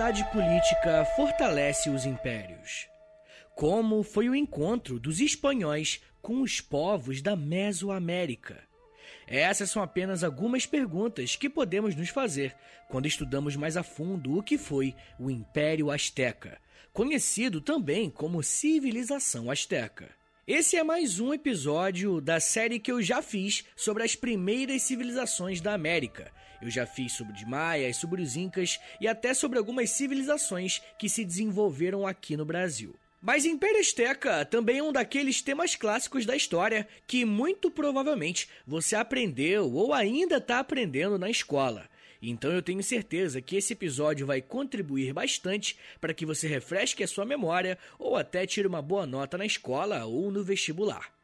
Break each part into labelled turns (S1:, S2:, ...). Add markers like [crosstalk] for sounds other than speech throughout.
S1: unidade política fortalece os impérios? Como foi o encontro dos espanhóis com os povos da Mesoamérica? Essas são apenas algumas perguntas que podemos nos fazer quando estudamos mais a fundo o que foi o Império Azteca, conhecido também como Civilização Azteca. Esse é mais um episódio da série que eu já fiz sobre as primeiras civilizações da América. Eu já fiz sobre os maias, sobre os incas e até sobre algumas civilizações que se desenvolveram aqui no Brasil. Mas Império Azteca também é um daqueles temas clássicos da história que muito provavelmente você aprendeu ou ainda está aprendendo na escola. Então eu tenho certeza que esse episódio vai contribuir bastante para que você refresque a sua memória ou até tire uma boa nota na escola ou no vestibular.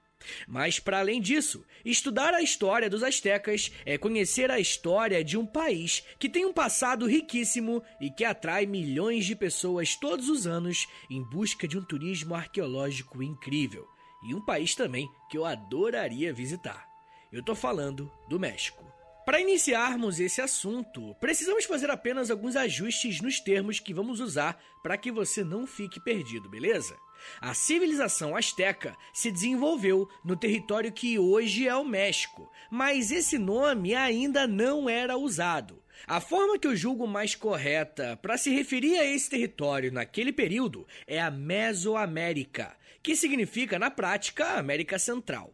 S1: Mas, para além disso, estudar a história dos astecas é conhecer a história de um país que tem um passado riquíssimo e que atrai milhões de pessoas todos os anos em busca de um turismo arqueológico incrível. E um país também que eu adoraria visitar. Eu tô falando do México. Para iniciarmos esse assunto, precisamos fazer apenas alguns ajustes nos termos que vamos usar para que você não fique perdido, beleza? A civilização asteca se desenvolveu no território que hoje é o México, mas esse nome ainda não era usado. A forma que eu julgo mais correta para se referir a esse território naquele período é a Mesoamérica, que significa na prática América Central.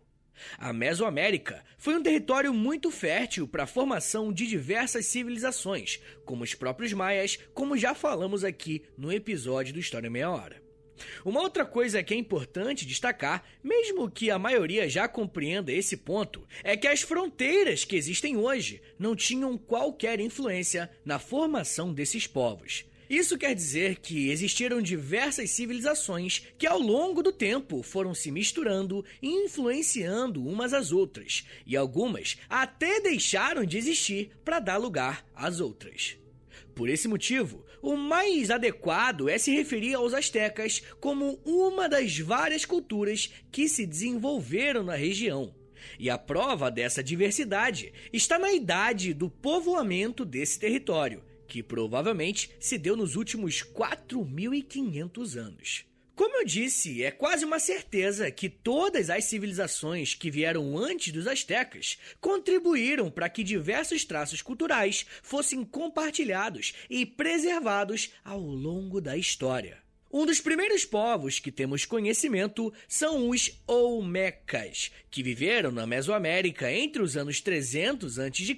S1: A Mesoamérica foi um território muito fértil para a formação de diversas civilizações, como os próprios maias, como já falamos aqui no episódio do História Meia Hora. Uma outra coisa que é importante destacar, mesmo que a maioria já compreenda esse ponto, é que as fronteiras que existem hoje não tinham qualquer influência na formação desses povos. Isso quer dizer que existiram diversas civilizações que ao longo do tempo foram se misturando e influenciando umas às outras, e algumas até deixaram de existir para dar lugar às outras. Por esse motivo, o mais adequado é se referir aos astecas como uma das várias culturas que se desenvolveram na região. E a prova dessa diversidade está na idade do povoamento desse território, que provavelmente se deu nos últimos 4.500 anos. Como eu disse, é quase uma certeza que todas as civilizações que vieram antes dos astecas contribuíram para que diversos traços culturais fossem compartilhados e preservados ao longo da história. Um dos primeiros povos que temos conhecimento são os Olmecas, que viveram na Mesoamérica entre os anos 300 a.C.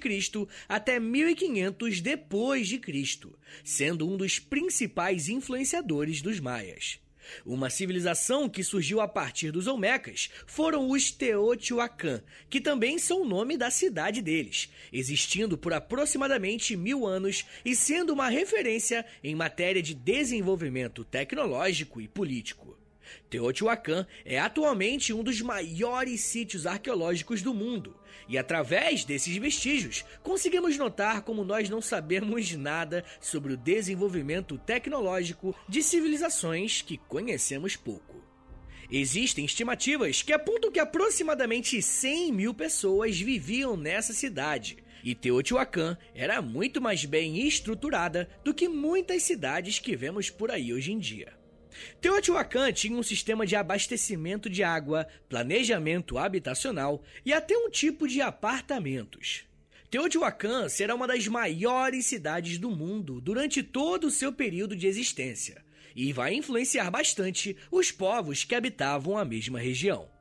S1: até 1500 depois de Cristo, sendo um dos principais influenciadores dos maias. Uma civilização que surgiu a partir dos Olmecas foram os Teotihuacan, que também são o nome da cidade deles, existindo por aproximadamente mil anos e sendo uma referência em matéria de desenvolvimento tecnológico e político. Teotihuacan é atualmente um dos maiores sítios arqueológicos do mundo, e através desses vestígios conseguimos notar como nós não sabemos nada sobre o desenvolvimento tecnológico de civilizações que conhecemos pouco. Existem estimativas que apontam que aproximadamente 100 mil pessoas viviam nessa cidade, e Teotihuacan era muito mais bem estruturada do que muitas cidades que vemos por aí hoje em dia. Teotihuacan tinha um sistema de abastecimento de água, planejamento habitacional e até um tipo de apartamentos. Teotihuacan será uma das maiores cidades do mundo durante todo o seu período de existência e vai influenciar bastante os povos que habitavam a mesma região.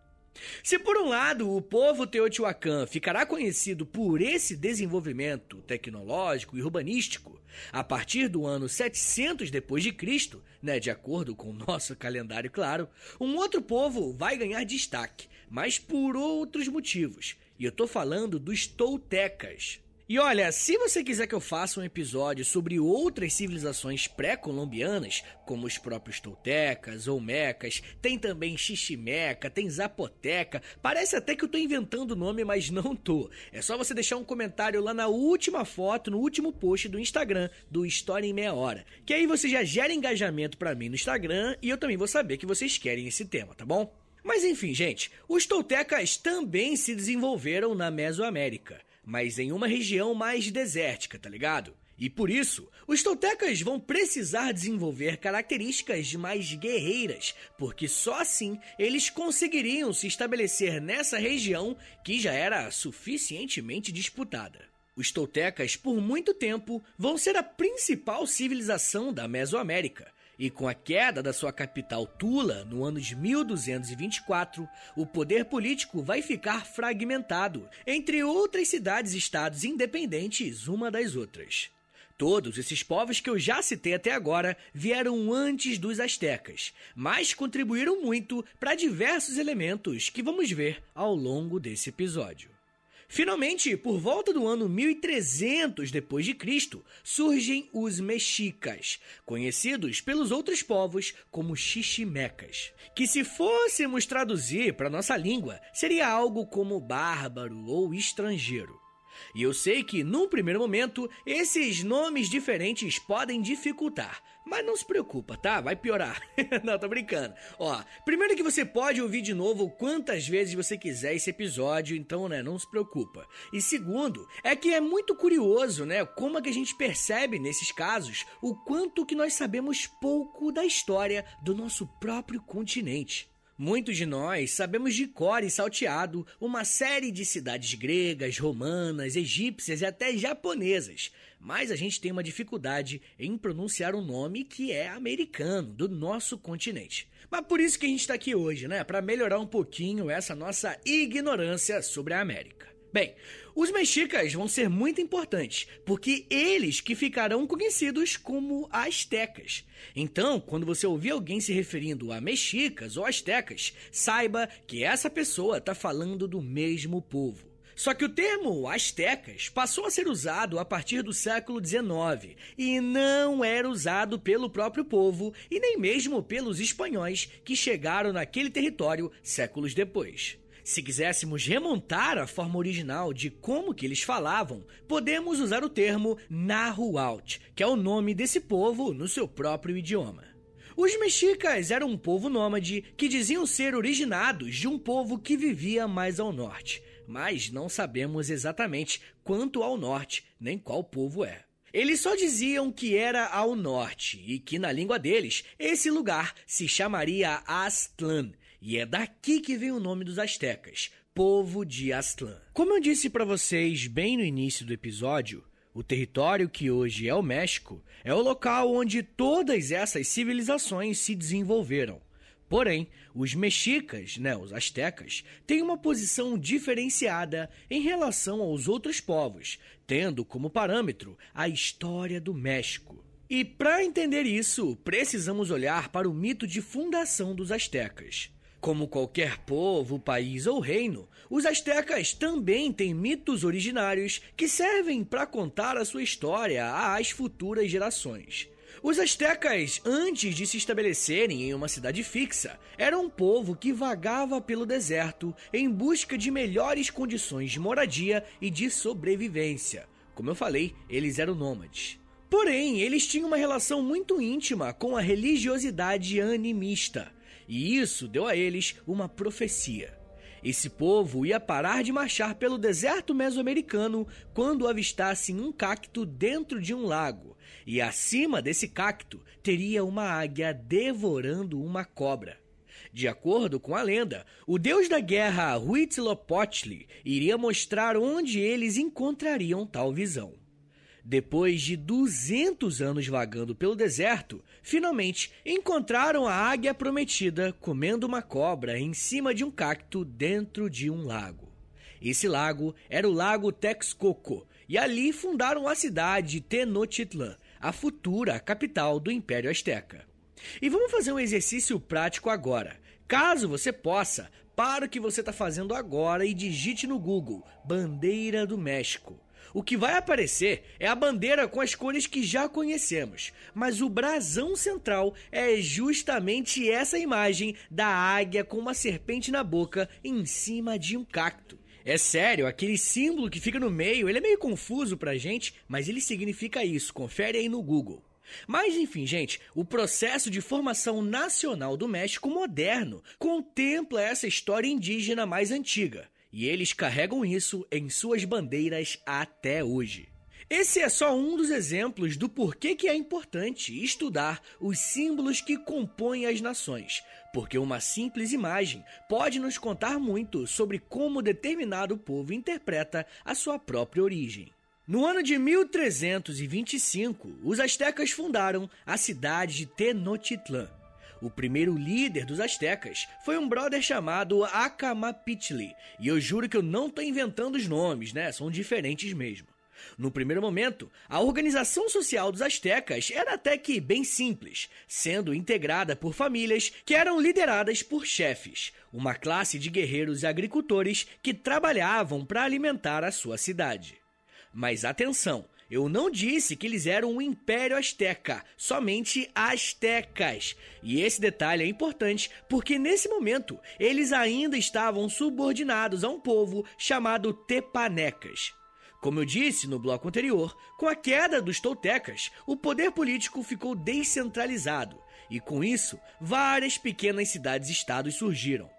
S1: Se por um lado o povo Teotihuacan ficará conhecido por esse desenvolvimento tecnológico e urbanístico a partir do ano 700 depois de Cristo, né, de acordo com o nosso [laughs] calendário claro, um outro povo vai ganhar destaque, mas por outros motivos. E eu tô falando dos toltecas. E olha, se você quiser que eu faça um episódio sobre outras civilizações pré-colombianas, como os próprios toltecas ou mecas, tem também xiximeca, tem zapoteca, parece até que eu tô inventando o nome, mas não tô. É só você deixar um comentário lá na última foto, no último post do Instagram do História em Meia Hora, que aí você já gera engajamento para mim no Instagram e eu também vou saber que vocês querem esse tema, tá bom? Mas enfim, gente, os toltecas também se desenvolveram na Mesoamérica mas em uma região mais desértica, tá ligado? E por isso, os toltecas vão precisar desenvolver características mais guerreiras, porque só assim eles conseguiriam se estabelecer nessa região que já era suficientemente disputada. Os toltecas, por muito tempo, vão ser a principal civilização da Mesoamérica. E com a queda da sua capital Tula no ano de 1224, o poder político vai ficar fragmentado entre outras cidades-estados independentes uma das outras. Todos esses povos que eu já citei até agora vieram antes dos astecas, mas contribuíram muito para diversos elementos que vamos ver ao longo desse episódio. Finalmente, por volta do ano 1300 depois de Cristo, surgem os mexicas, conhecidos pelos outros povos como xiximecas, que se fôssemos traduzir para nossa língua, seria algo como bárbaro ou estrangeiro. E eu sei que, num primeiro momento, esses nomes diferentes podem dificultar. Mas não se preocupa, tá? Vai piorar. [laughs] não, tô brincando. Ó, primeiro que você pode ouvir de novo quantas vezes você quiser esse episódio, então, né, não se preocupa. E segundo, é que é muito curioso, né, como é que a gente percebe nesses casos o quanto que nós sabemos pouco da história do nosso próprio continente. Muitos de nós sabemos de cor e salteado uma série de cidades gregas, romanas, egípcias e até japonesas, mas a gente tem uma dificuldade em pronunciar um nome que é americano, do nosso continente. Mas por isso que a gente está aqui hoje, né? Para melhorar um pouquinho essa nossa ignorância sobre a América. Bem, os mexicas vão ser muito importantes, porque eles que ficarão conhecidos como astecas. Então, quando você ouvir alguém se referindo a mexicas ou astecas, saiba que essa pessoa está falando do mesmo povo. Só que o termo astecas passou a ser usado a partir do século XIX e não era usado pelo próprio povo e nem mesmo pelos espanhóis que chegaram naquele território séculos depois. Se quiséssemos remontar a forma original de como que eles falavam, podemos usar o termo Nahuatl, que é o nome desse povo no seu próprio idioma. Os mexicas eram um povo nômade que diziam ser originados de um povo que vivia mais ao norte, mas não sabemos exatamente quanto ao norte nem qual povo é. Eles só diziam que era ao norte e que na língua deles esse lugar se chamaria Aztlán, e é daqui que vem o nome dos astecas, povo de Aztlán. Como eu disse para vocês bem no início do episódio, o território que hoje é o México é o local onde todas essas civilizações se desenvolveram. Porém, os mexicas, né, os astecas, têm uma posição diferenciada em relação aos outros povos, tendo como parâmetro a história do México. E para entender isso, precisamos olhar para o mito de fundação dos astecas. Como qualquer povo, país ou reino, os astecas também têm mitos originários que servem para contar a sua história às futuras gerações. Os astecas, antes de se estabelecerem em uma cidade fixa, eram um povo que vagava pelo deserto em busca de melhores condições de moradia e de sobrevivência. Como eu falei, eles eram nômades. Porém, eles tinham uma relação muito íntima com a religiosidade animista e isso deu a eles uma profecia. Esse povo ia parar de marchar pelo deserto mesoamericano quando avistassem um cacto dentro de um lago, e acima desse cacto teria uma águia devorando uma cobra. De acordo com a lenda, o deus da guerra Huitzilopochtli iria mostrar onde eles encontrariam tal visão. Depois de 200 anos vagando pelo deserto, finalmente encontraram a águia prometida comendo uma cobra em cima de um cacto dentro de um lago. Esse lago era o Lago Texcoco, e ali fundaram a cidade de Tenochtitlan, a futura capital do Império Azteca. E vamos fazer um exercício prático agora. Caso você possa, para o que você está fazendo agora e digite no Google Bandeira do México o que vai aparecer é a bandeira com as cores que já conhecemos, mas o brasão central é justamente essa imagem da águia com uma serpente na boca em cima de um cacto. É sério, aquele símbolo que fica no meio, ele é meio confuso pra gente, mas ele significa isso. Confere aí no Google. Mas enfim, gente, o processo de formação nacional do México moderno contempla essa história indígena mais antiga. E eles carregam isso em suas bandeiras até hoje. Esse é só um dos exemplos do porquê que é importante estudar os símbolos que compõem as nações, porque uma simples imagem pode nos contar muito sobre como determinado povo interpreta a sua própria origem. No ano de 1325, os astecas fundaram a cidade de Tenochtitlan. O primeiro líder dos astecas foi um brother chamado Acamapitli, e eu juro que eu não estou inventando os nomes, né? São diferentes mesmo. No primeiro momento, a organização social dos astecas era até que bem simples, sendo integrada por famílias que eram lideradas por chefes, uma classe de guerreiros e agricultores que trabalhavam para alimentar a sua cidade. Mas atenção, eu não disse que eles eram um império asteca, somente astecas. E esse detalhe é importante porque nesse momento eles ainda estavam subordinados a um povo chamado Tepanecas. Como eu disse no bloco anterior, com a queda dos toltecas, o poder político ficou descentralizado e com isso, várias pequenas cidades-estados surgiram.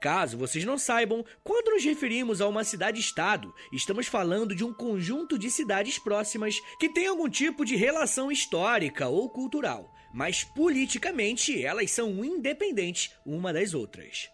S1: Caso vocês não saibam, quando nos referimos a uma cidade-estado, estamos falando de um conjunto de cidades próximas que tem algum tipo de relação histórica ou cultural, mas politicamente elas são independentes uma das outras.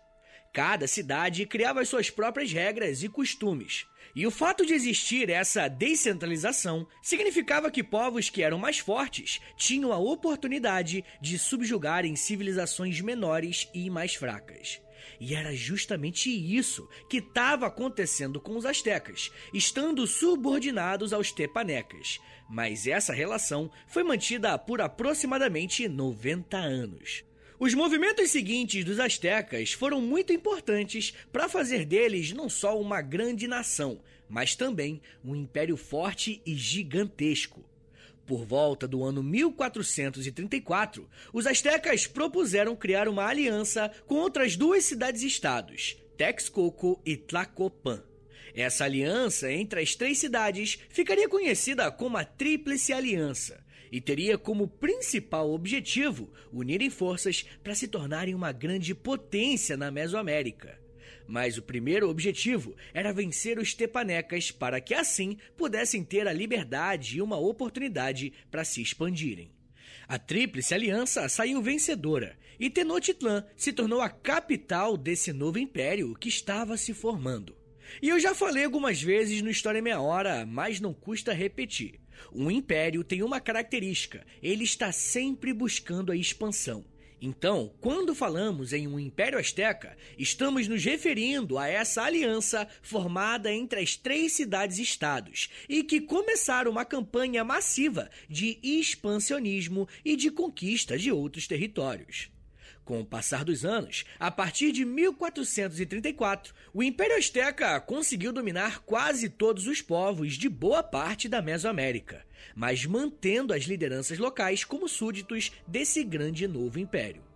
S1: Cada cidade criava as suas próprias regras e costumes. E o fato de existir essa descentralização significava que povos que eram mais fortes tinham a oportunidade de subjugarem civilizações menores e mais fracas. E era justamente isso que estava acontecendo com os astecas, estando subordinados aos tepanecas. Mas essa relação foi mantida por aproximadamente 90 anos. Os movimentos seguintes dos astecas foram muito importantes para fazer deles não só uma grande nação, mas também um império forte e gigantesco. Por volta do ano 1434, os astecas propuseram criar uma aliança com outras duas cidades-estados, Texcoco e Tlacopan. Essa aliança entre as três cidades ficaria conhecida como a Tríplice Aliança e teria como principal objetivo unirem forças para se tornarem uma grande potência na Mesoamérica. Mas o primeiro objetivo era vencer os tepanecas para que assim pudessem ter a liberdade e uma oportunidade para se expandirem. A Tríplice Aliança saiu vencedora e Tenochtitlan se tornou a capital desse novo império que estava se formando. E eu já falei algumas vezes no História Meia Hora, mas não custa repetir. Um império tem uma característica: ele está sempre buscando a expansão. Então, quando falamos em um Império Azteca, estamos nos referindo a essa aliança formada entre as três cidades-estados e que começaram uma campanha massiva de expansionismo e de conquista de outros territórios. Com o passar dos anos, a partir de 1434, o Império Azteca conseguiu dominar quase todos os povos de boa parte da Mesoamérica, mas mantendo as lideranças locais como súditos desse grande novo império.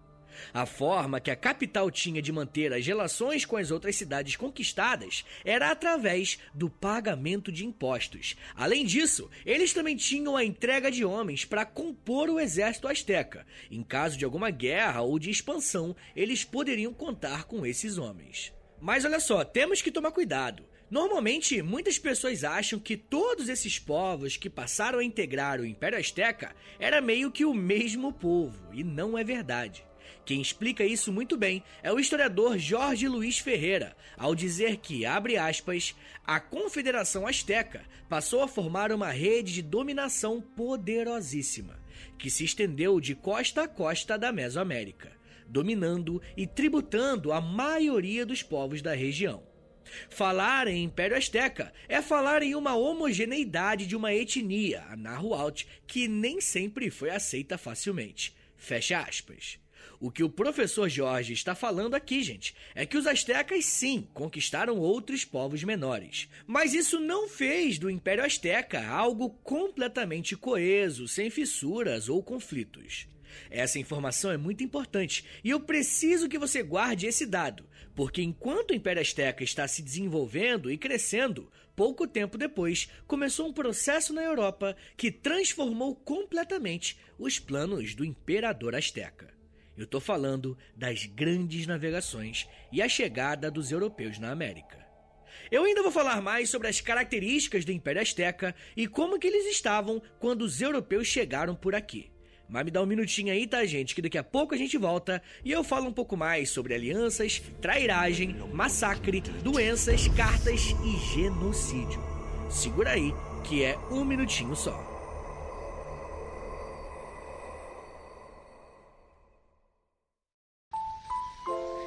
S1: A forma que a capital tinha de manter as relações com as outras cidades conquistadas era através do pagamento de impostos. Além disso, eles também tinham a entrega de homens para compor o exército asteca. Em caso de alguma guerra ou de expansão, eles poderiam contar com esses homens. Mas olha só, temos que tomar cuidado. Normalmente, muitas pessoas acham que todos esses povos que passaram a integrar o Império Azteca era meio que o mesmo povo, e não é verdade. Quem explica isso muito bem é o historiador Jorge Luiz Ferreira, ao dizer que, abre aspas, a Confederação Azteca passou a formar uma rede de dominação poderosíssima, que se estendeu de costa a costa da Mesoamérica, dominando e tributando a maioria dos povos da região. Falar em Império Azteca é falar em uma homogeneidade de uma etnia, a Nahuatl, que nem sempre foi aceita facilmente. Fecha aspas. O que o professor Jorge está falando aqui, gente, é que os astecas sim conquistaram outros povos menores. Mas isso não fez do Império Azteca algo completamente coeso, sem fissuras ou conflitos. Essa informação é muito importante e eu preciso que você guarde esse dado, porque enquanto o Império Azteca está se desenvolvendo e crescendo, pouco tempo depois começou um processo na Europa que transformou completamente os planos do Imperador Azteca. Eu estou falando das grandes navegações e a chegada dos europeus na América. Eu ainda vou falar mais sobre as características do Império Azteca e como que eles estavam quando os europeus chegaram por aqui. Mas me dá um minutinho aí, tá, gente? Que daqui a pouco a gente volta e eu falo um pouco mais sobre alianças, trairagem, massacre, doenças, cartas e genocídio. Segura aí, que é um minutinho só.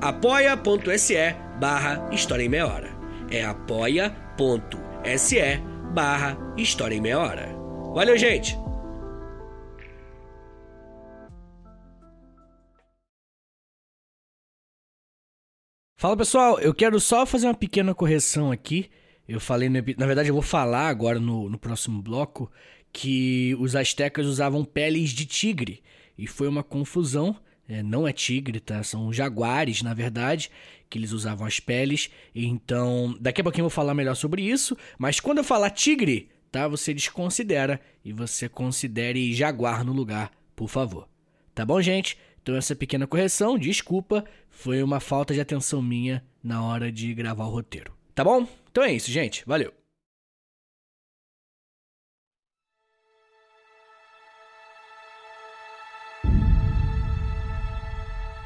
S1: apoia.se barra História em Meia Hora. É apoia.se barra História em Meia Hora. Valeu, gente! Fala pessoal, eu quero só fazer uma pequena correção aqui. Eu falei, no, na verdade, eu vou falar agora no, no próximo bloco que os astecas usavam peles de tigre e foi uma confusão. É, não é tigre, tá? São jaguares, na verdade, que eles usavam as peles. Então, daqui a pouquinho eu vou falar melhor sobre isso. Mas quando eu falar tigre, tá? Você desconsidera e você considere jaguar no lugar, por favor. Tá bom, gente? Então, essa pequena correção, desculpa, foi uma falta de atenção minha na hora de gravar o roteiro. Tá bom? Então é isso, gente. Valeu!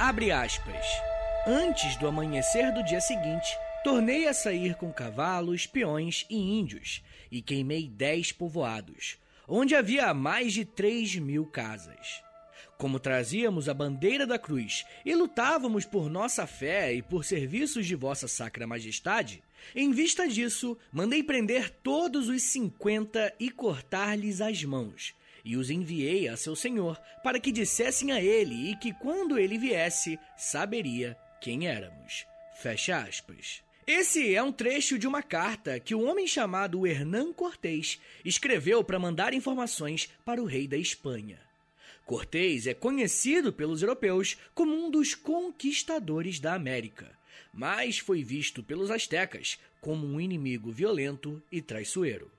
S1: Abre aspas. Antes do amanhecer do dia seguinte, tornei a sair com cavalos, peões e índios, e queimei dez povoados, onde havia mais de três mil casas. Como trazíamos a bandeira da cruz e lutávamos por nossa fé e por serviços de vossa sacra majestade, em vista disso, mandei prender todos os cinquenta e cortar-lhes as mãos, e os enviei a seu senhor, para que dissessem a ele e que quando ele viesse, saberia quem éramos. Fecha aspas. Esse é um trecho de uma carta que o homem chamado Hernán Cortés escreveu para mandar informações para o rei da Espanha. Cortés é conhecido pelos europeus como um dos conquistadores da América, mas foi visto pelos astecas como um inimigo violento e traiçoeiro.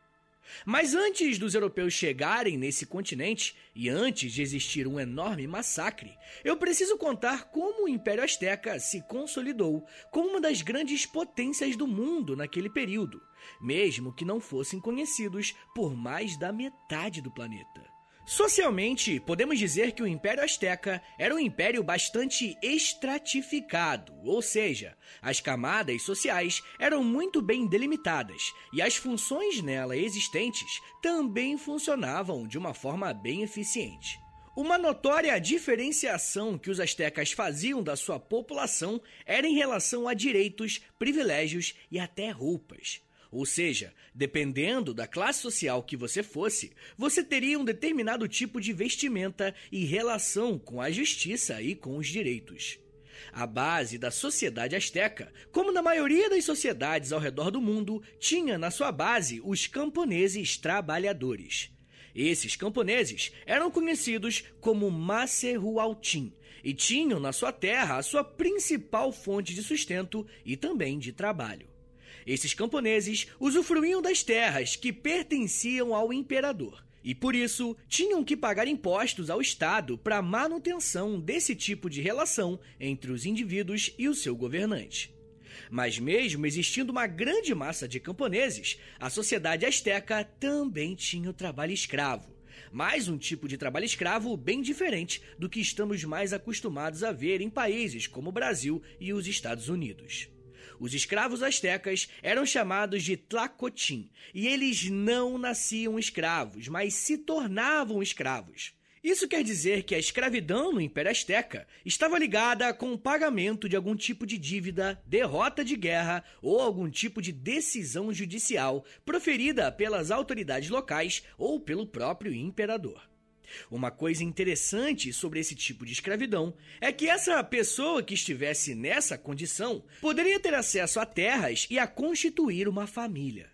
S1: Mas antes dos europeus chegarem nesse continente e antes de existir um enorme massacre, eu preciso contar como o Império Azteca se consolidou como uma das grandes potências do mundo naquele período, mesmo que não fossem conhecidos por mais da metade do planeta. Socialmente, podemos dizer que o Império Azteca era um império bastante estratificado, ou seja, as camadas sociais eram muito bem delimitadas e as funções nela existentes também funcionavam de uma forma bem eficiente. Uma notória diferenciação que os astecas faziam da sua população era em relação a direitos, privilégios e até roupas. Ou seja, dependendo da classe social que você fosse, você teria um determinado tipo de vestimenta e relação com a justiça e com os direitos. A base da sociedade asteca, como na maioria das sociedades ao redor do mundo, tinha na sua base os camponeses trabalhadores. Esses camponeses eram conhecidos como Macerualtim e tinham na sua terra a sua principal fonte de sustento e também de trabalho. Esses camponeses usufruíam das terras que pertenciam ao imperador E por isso tinham que pagar impostos ao Estado para manutenção desse tipo de relação entre os indivíduos e o seu governante. Mas, mesmo existindo uma grande massa de camponeses, a sociedade asteca também tinha o trabalho escravo. Mais um tipo de trabalho escravo bem diferente do que estamos mais acostumados a ver em países como o Brasil e os Estados Unidos. Os escravos astecas eram chamados de tlacotim, e eles não nasciam escravos, mas se tornavam escravos. Isso quer dizer que a escravidão no Império Azteca estava ligada com o pagamento de algum tipo de dívida, derrota de guerra ou algum tipo de decisão judicial proferida pelas autoridades locais ou pelo próprio imperador. Uma coisa interessante sobre esse tipo de escravidão é que essa pessoa que estivesse nessa condição poderia ter acesso a terras e a constituir uma família.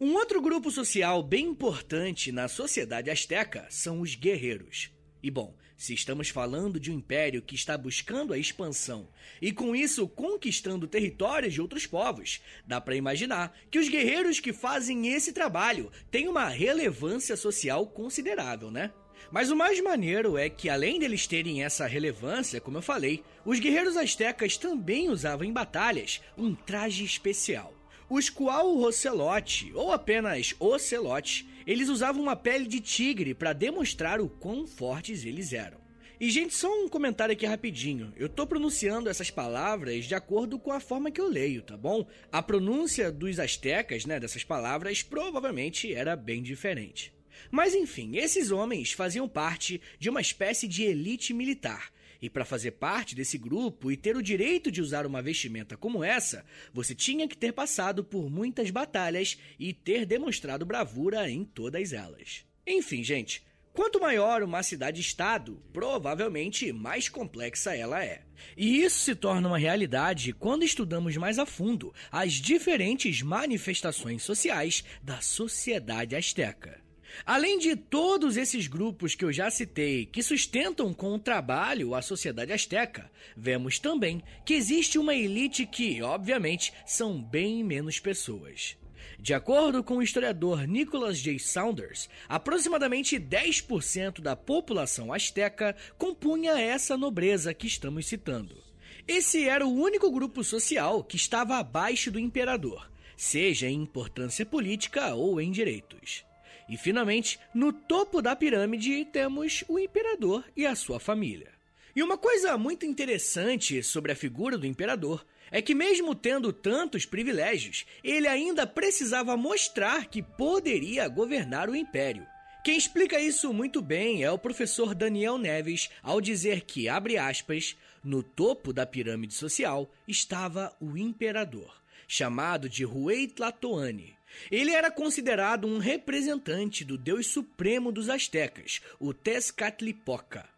S1: Um outro grupo social bem importante na sociedade asteca são os guerreiros. E bom, se estamos falando de um império que está buscando a expansão e com isso conquistando territórios de outros povos, dá para imaginar que os guerreiros que fazem esse trabalho têm uma relevância social considerável, né? Mas o mais maneiro é que, além deles terem essa relevância, como eu falei, os guerreiros astecas também usavam em batalhas um traje especial. Os Qual Rocelote, ou apenas Ocelote, eles usavam uma pele de tigre para demonstrar o quão fortes eles eram. E, gente, só um comentário aqui rapidinho. Eu tô pronunciando essas palavras de acordo com a forma que eu leio, tá bom? A pronúncia dos astecas, né, dessas palavras, provavelmente era bem diferente. Mas enfim, esses homens faziam parte de uma espécie de elite militar. E para fazer parte desse grupo e ter o direito de usar uma vestimenta como essa, você tinha que ter passado por muitas batalhas e ter demonstrado bravura em todas elas. Enfim, gente, Quanto maior uma cidade-estado, provavelmente mais complexa ela é. E isso se torna uma realidade quando estudamos mais a fundo as diferentes manifestações sociais da sociedade asteca. Além de todos esses grupos que eu já citei que sustentam com o trabalho a sociedade asteca, vemos também que existe uma elite que, obviamente, são bem menos pessoas. De acordo com o historiador Nicholas J. Saunders, aproximadamente 10% da população asteca compunha essa nobreza que estamos citando. Esse era o único grupo social que estava abaixo do imperador, seja em importância política ou em direitos. E finalmente, no topo da pirâmide temos o imperador e a sua família. E uma coisa muito interessante sobre a figura do imperador é que, mesmo tendo tantos privilégios, ele ainda precisava mostrar que poderia governar o império. Quem explica isso muito bem é o professor Daniel Neves ao dizer que, abre aspas, no topo da pirâmide social estava o imperador, chamado de Huey Tlatoani, ele era considerado um representante do deus supremo dos astecas, o Tezcatlipoca.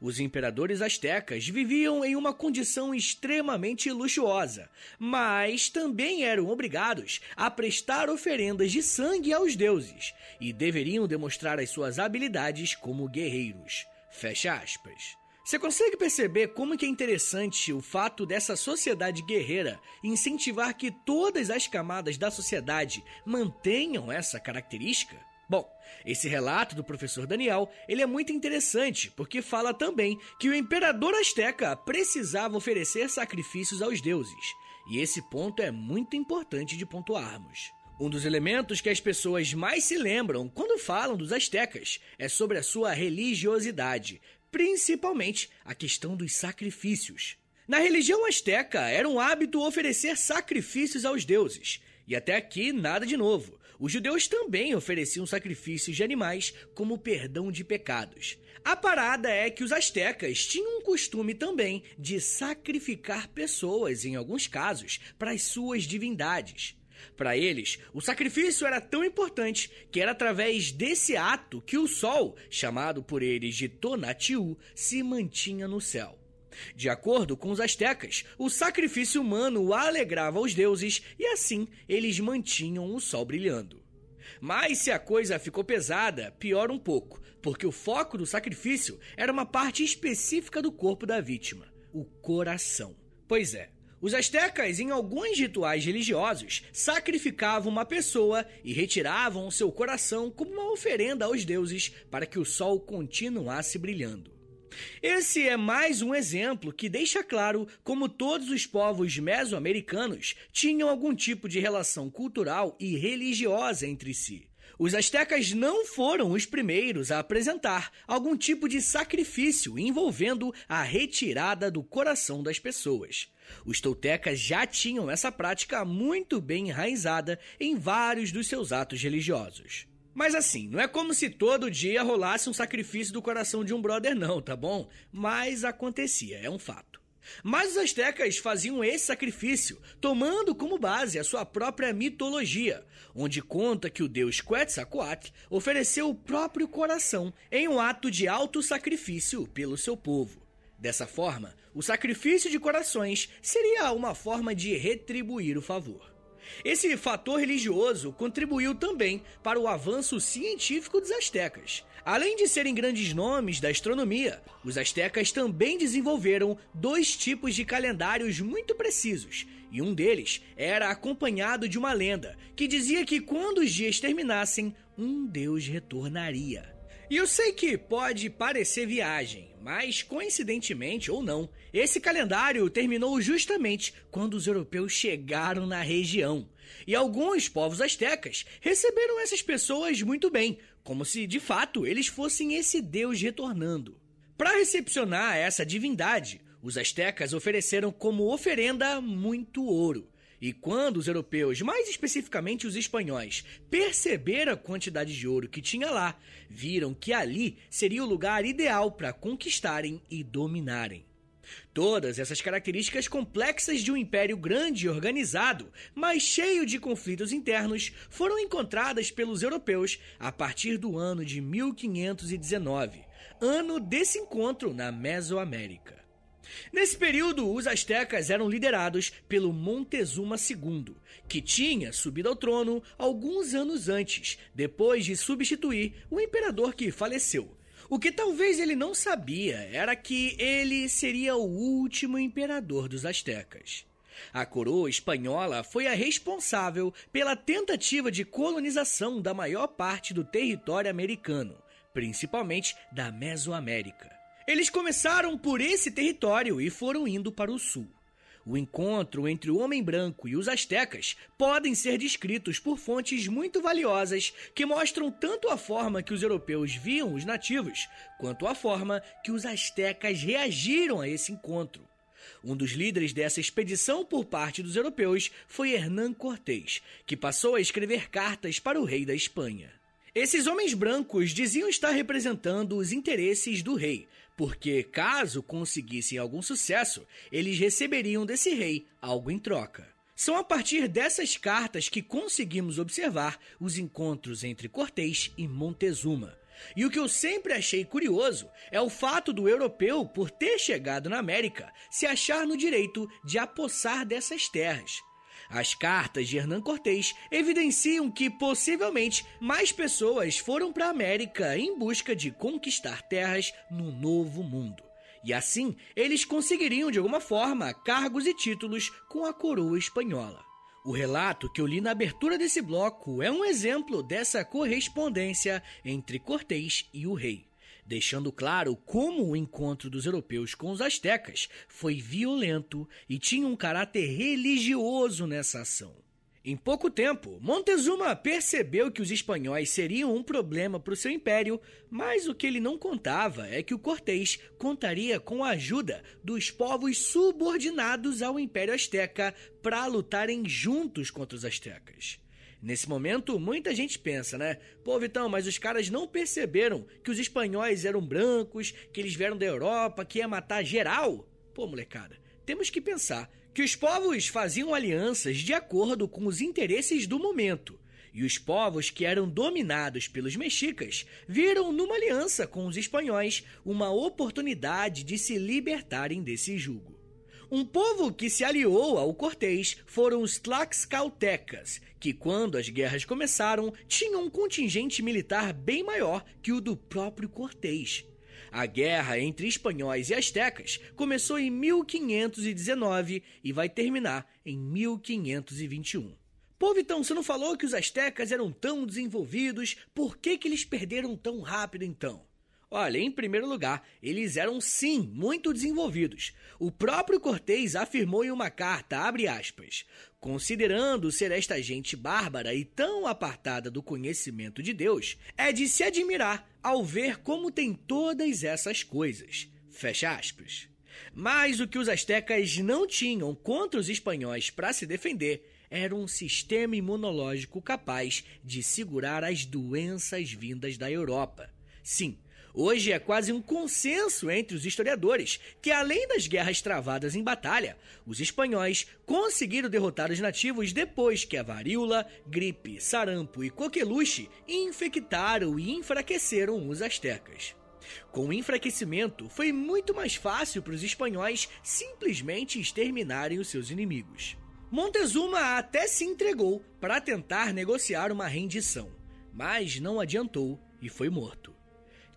S1: Os imperadores astecas viviam em uma condição extremamente luxuosa, mas também eram obrigados a prestar oferendas de sangue aos deuses e deveriam demonstrar as suas habilidades como guerreiros. Fecha aspas. Você consegue perceber como que é interessante o fato dessa sociedade guerreira incentivar que todas as camadas da sociedade mantenham essa característica? Bom, esse relato do professor Daniel, ele é muito interessante, porque fala também que o imperador asteca precisava oferecer sacrifícios aos deuses. E esse ponto é muito importante de pontuarmos. Um dos elementos que as pessoas mais se lembram quando falam dos astecas é sobre a sua religiosidade, principalmente a questão dos sacrifícios. Na religião asteca, era um hábito oferecer sacrifícios aos deuses. E até aqui, nada de novo. Os judeus também ofereciam sacrifícios de animais como perdão de pecados. A parada é que os astecas tinham um costume também de sacrificar pessoas, em alguns casos, para as suas divindades. Para eles, o sacrifício era tão importante que era através desse ato que o sol, chamado por eles de Tonatiuh, se mantinha no céu. De acordo com os astecas, o sacrifício humano alegrava os deuses e assim eles mantinham o sol brilhando. Mas se a coisa ficou pesada, pior um pouco, porque o foco do sacrifício era uma parte específica do corpo da vítima, o coração. Pois é, Os astecas, em alguns rituais religiosos, sacrificavam uma pessoa e retiravam seu coração como uma oferenda aos deuses para que o sol continuasse brilhando. Esse é mais um exemplo que deixa claro como todos os povos mesoamericanos tinham algum tipo de relação cultural e religiosa entre si. Os astecas não foram os primeiros a apresentar algum tipo de sacrifício envolvendo a retirada do coração das pessoas. Os toltecas já tinham essa prática muito bem enraizada em vários dos seus atos religiosos. Mas assim, não é como se todo dia rolasse um sacrifício do coração de um brother, não, tá bom? Mas acontecia, é um fato. Mas os astecas faziam esse sacrifício tomando como base a sua própria mitologia, onde conta que o deus Quetzalcoatl ofereceu o próprio coração em um ato de auto-sacrifício pelo seu povo. Dessa forma, o sacrifício de corações seria uma forma de retribuir o favor. Esse fator religioso contribuiu também para o avanço científico dos astecas. Além de serem grandes nomes da astronomia, os astecas também desenvolveram dois tipos de calendários muito precisos, e um deles era acompanhado de uma lenda que dizia que quando os dias terminassem, um deus retornaria. E eu sei que pode parecer viagem, mas coincidentemente ou não, esse calendário terminou justamente quando os europeus chegaram na região. E alguns povos astecas receberam essas pessoas muito bem, como se de fato eles fossem esse deus retornando. Para recepcionar essa divindade, os astecas ofereceram como oferenda muito ouro. E quando os europeus, mais especificamente os espanhóis, perceberam a quantidade de ouro que tinha lá, viram que ali seria o lugar ideal para conquistarem e dominarem. Todas essas características complexas de um império grande e organizado, mas cheio de conflitos internos, foram encontradas pelos europeus a partir do ano de 1519, ano desse encontro na Mesoamérica. Nesse período, os astecas eram liderados pelo Montezuma II, que tinha subido ao trono alguns anos antes, depois de substituir o imperador que faleceu. O que talvez ele não sabia era que ele seria o último imperador dos astecas. A coroa espanhola foi a responsável pela tentativa de colonização da maior parte do território americano, principalmente da Mesoamérica. Eles começaram por esse território e foram indo para o sul. O encontro entre o homem branco e os astecas podem ser descritos por fontes muito valiosas que mostram tanto a forma que os europeus viam os nativos, quanto a forma que os astecas reagiram a esse encontro. Um dos líderes dessa expedição por parte dos europeus foi Hernán Cortés, que passou a escrever cartas para o rei da Espanha. Esses homens brancos diziam estar representando os interesses do rei, porque caso conseguissem algum sucesso, eles receberiam desse rei algo em troca. São a partir dessas cartas que conseguimos observar os encontros entre Cortés e Montezuma. E o que eu sempre achei curioso é o fato do europeu, por ter chegado na América, se achar no direito de apossar dessas terras. As cartas de Hernán Cortés evidenciam que possivelmente mais pessoas foram para a América em busca de conquistar terras no Novo Mundo. E assim, eles conseguiriam de alguma forma cargos e títulos com a coroa espanhola. O relato que eu li na abertura desse bloco é um exemplo dessa correspondência entre Cortés e o rei deixando claro como o encontro dos europeus com os astecas foi violento e tinha um caráter religioso nessa ação. Em pouco tempo, Montezuma percebeu que os espanhóis seriam um problema para o seu império, mas o que ele não contava é que o Cortés contaria com a ajuda dos povos subordinados ao Império Azteca para lutarem juntos contra os astecas. Nesse momento, muita gente pensa, né? Pô, Vitão, mas os caras não perceberam que os espanhóis eram brancos, que eles vieram da Europa, que ia matar geral? Pô, molecada, temos que pensar que os povos faziam alianças de acordo com os interesses do momento. E os povos que eram dominados pelos mexicas viram numa aliança com os espanhóis uma oportunidade de se libertarem desse jugo. Um povo que se aliou ao Cortés foram os Tlaxcaltecas, que quando as guerras começaram, tinham um contingente militar bem maior que o do próprio Cortés. A guerra entre espanhóis e astecas começou em 1519 e vai terminar em 1521. Pô, Vitão, você não falou que os astecas eram tão desenvolvidos? Por que, que eles perderam tão rápido então? Olha, em primeiro lugar, eles eram sim muito desenvolvidos. O próprio Cortês afirmou em uma carta, abre aspas, considerando ser esta gente bárbara e tão apartada do conhecimento de Deus, é de se admirar ao ver como tem todas essas coisas. Fecha aspas. Mas o que os astecas não tinham contra os espanhóis para se defender era um sistema imunológico capaz de segurar as doenças vindas da Europa. Sim, Hoje é quase um consenso entre os historiadores que, além das guerras travadas em batalha, os espanhóis conseguiram derrotar os nativos depois que a varíola, gripe, sarampo e coqueluche infectaram e enfraqueceram os astecas. Com o enfraquecimento, foi muito mais fácil para os espanhóis simplesmente exterminarem os seus inimigos. Montezuma até se entregou para tentar negociar uma rendição, mas não adiantou e foi morto.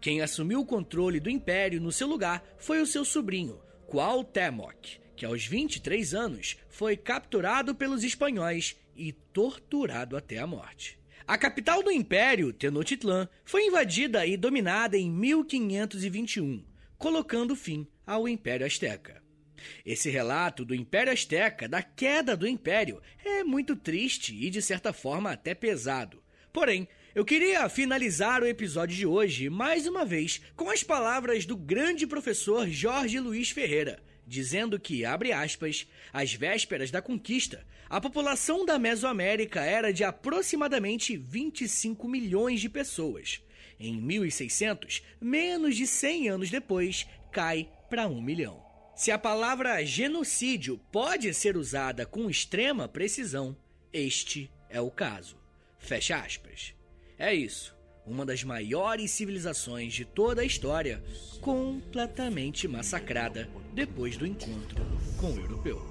S1: Quem assumiu o controle do império no seu lugar foi o seu sobrinho, Cuauhtémoc, que aos 23 anos foi capturado pelos espanhóis e torturado até a morte. A capital do império, Tenochtitlan, foi invadida e dominada em 1521, colocando fim ao Império Azteca. Esse relato do Império Azteca, da queda do império, é muito triste e de certa forma até pesado. Porém, eu queria finalizar o episódio de hoje, mais uma vez, com as palavras do grande professor Jorge Luiz Ferreira, dizendo que, abre aspas, às vésperas da conquista, a população da Mesoamérica era de aproximadamente 25 milhões de pessoas. Em 1600, menos de 100 anos depois, cai para 1 milhão. Se a palavra genocídio pode ser usada com extrema precisão, este é o caso. Fecha aspas. É isso. Uma das maiores civilizações de toda a história, completamente massacrada depois do encontro com o europeu.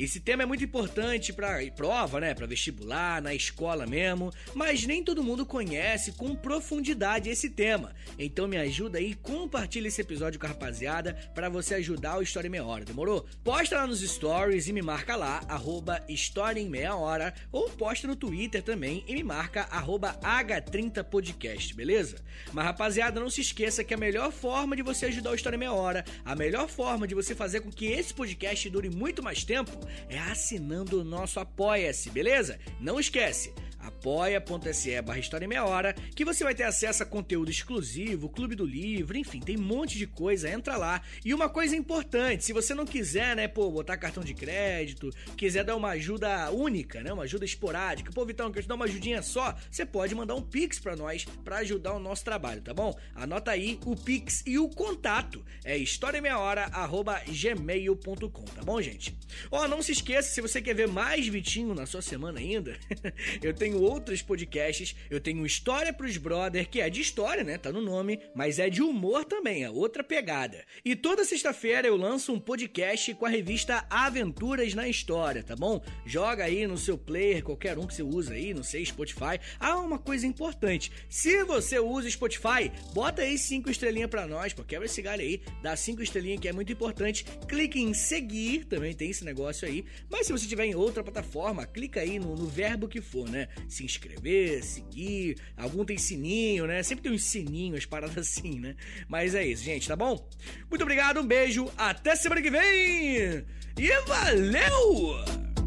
S1: Esse tema é muito importante para prova, né, para vestibular, na escola mesmo, mas nem todo mundo conhece com profundidade esse tema. Então me ajuda aí, compartilha esse episódio com a rapaziada para você ajudar o História em Meia Hora, demorou? Posta lá nos stories e me marca lá, arroba História em Meia Hora, ou posta no Twitter também e me marca, arroba H30podcast, beleza? Mas rapaziada, não se esqueça que a melhor forma de você ajudar o História em Meia Hora, a melhor forma de você fazer com que esse podcast dure muito mais tempo é assinando o nosso Apoia-se, beleza? Não esquece, apoia.se barra História em Meia Hora, que você vai ter acesso a conteúdo exclusivo, Clube do Livro, enfim, tem um monte de coisa, entra lá. E uma coisa importante, se você não quiser, né, pô, botar cartão de crédito, quiser dar uma ajuda única, né, uma ajuda esporádica, pô, Vitão, quer te dar uma ajudinha só, você pode mandar um Pix pra nós, pra ajudar o nosso trabalho, tá bom? Anota aí o Pix e o contato, é historiameiahora.gmail.com, tá bom, gente? Ó, não se esqueça, se você quer ver mais Vitinho na sua semana ainda, [laughs] eu tenho tenho outros podcasts. Eu tenho História pros Brother, que é de história, né? Tá no nome, mas é de humor também, é outra pegada. E toda sexta-feira eu lanço um podcast com a revista Aventuras na História, tá bom? Joga aí no seu player, qualquer um que você usa aí, não sei, Spotify. Ah, uma coisa importante. Se você usa Spotify, bota aí cinco estrelinhas para nós, pô, quebra esse galho aí, dá cinco estrelinhas que é muito importante. Clique em seguir, também tem esse negócio aí. Mas se você tiver em outra plataforma, clica aí no, no verbo que for, né? Se inscrever, seguir. Algum tem sininho, né? Sempre tem uns sininhos, paradas [laughs] assim, né? Mas é isso, gente, tá bom? Muito obrigado, um beijo, até semana que vem! E valeu!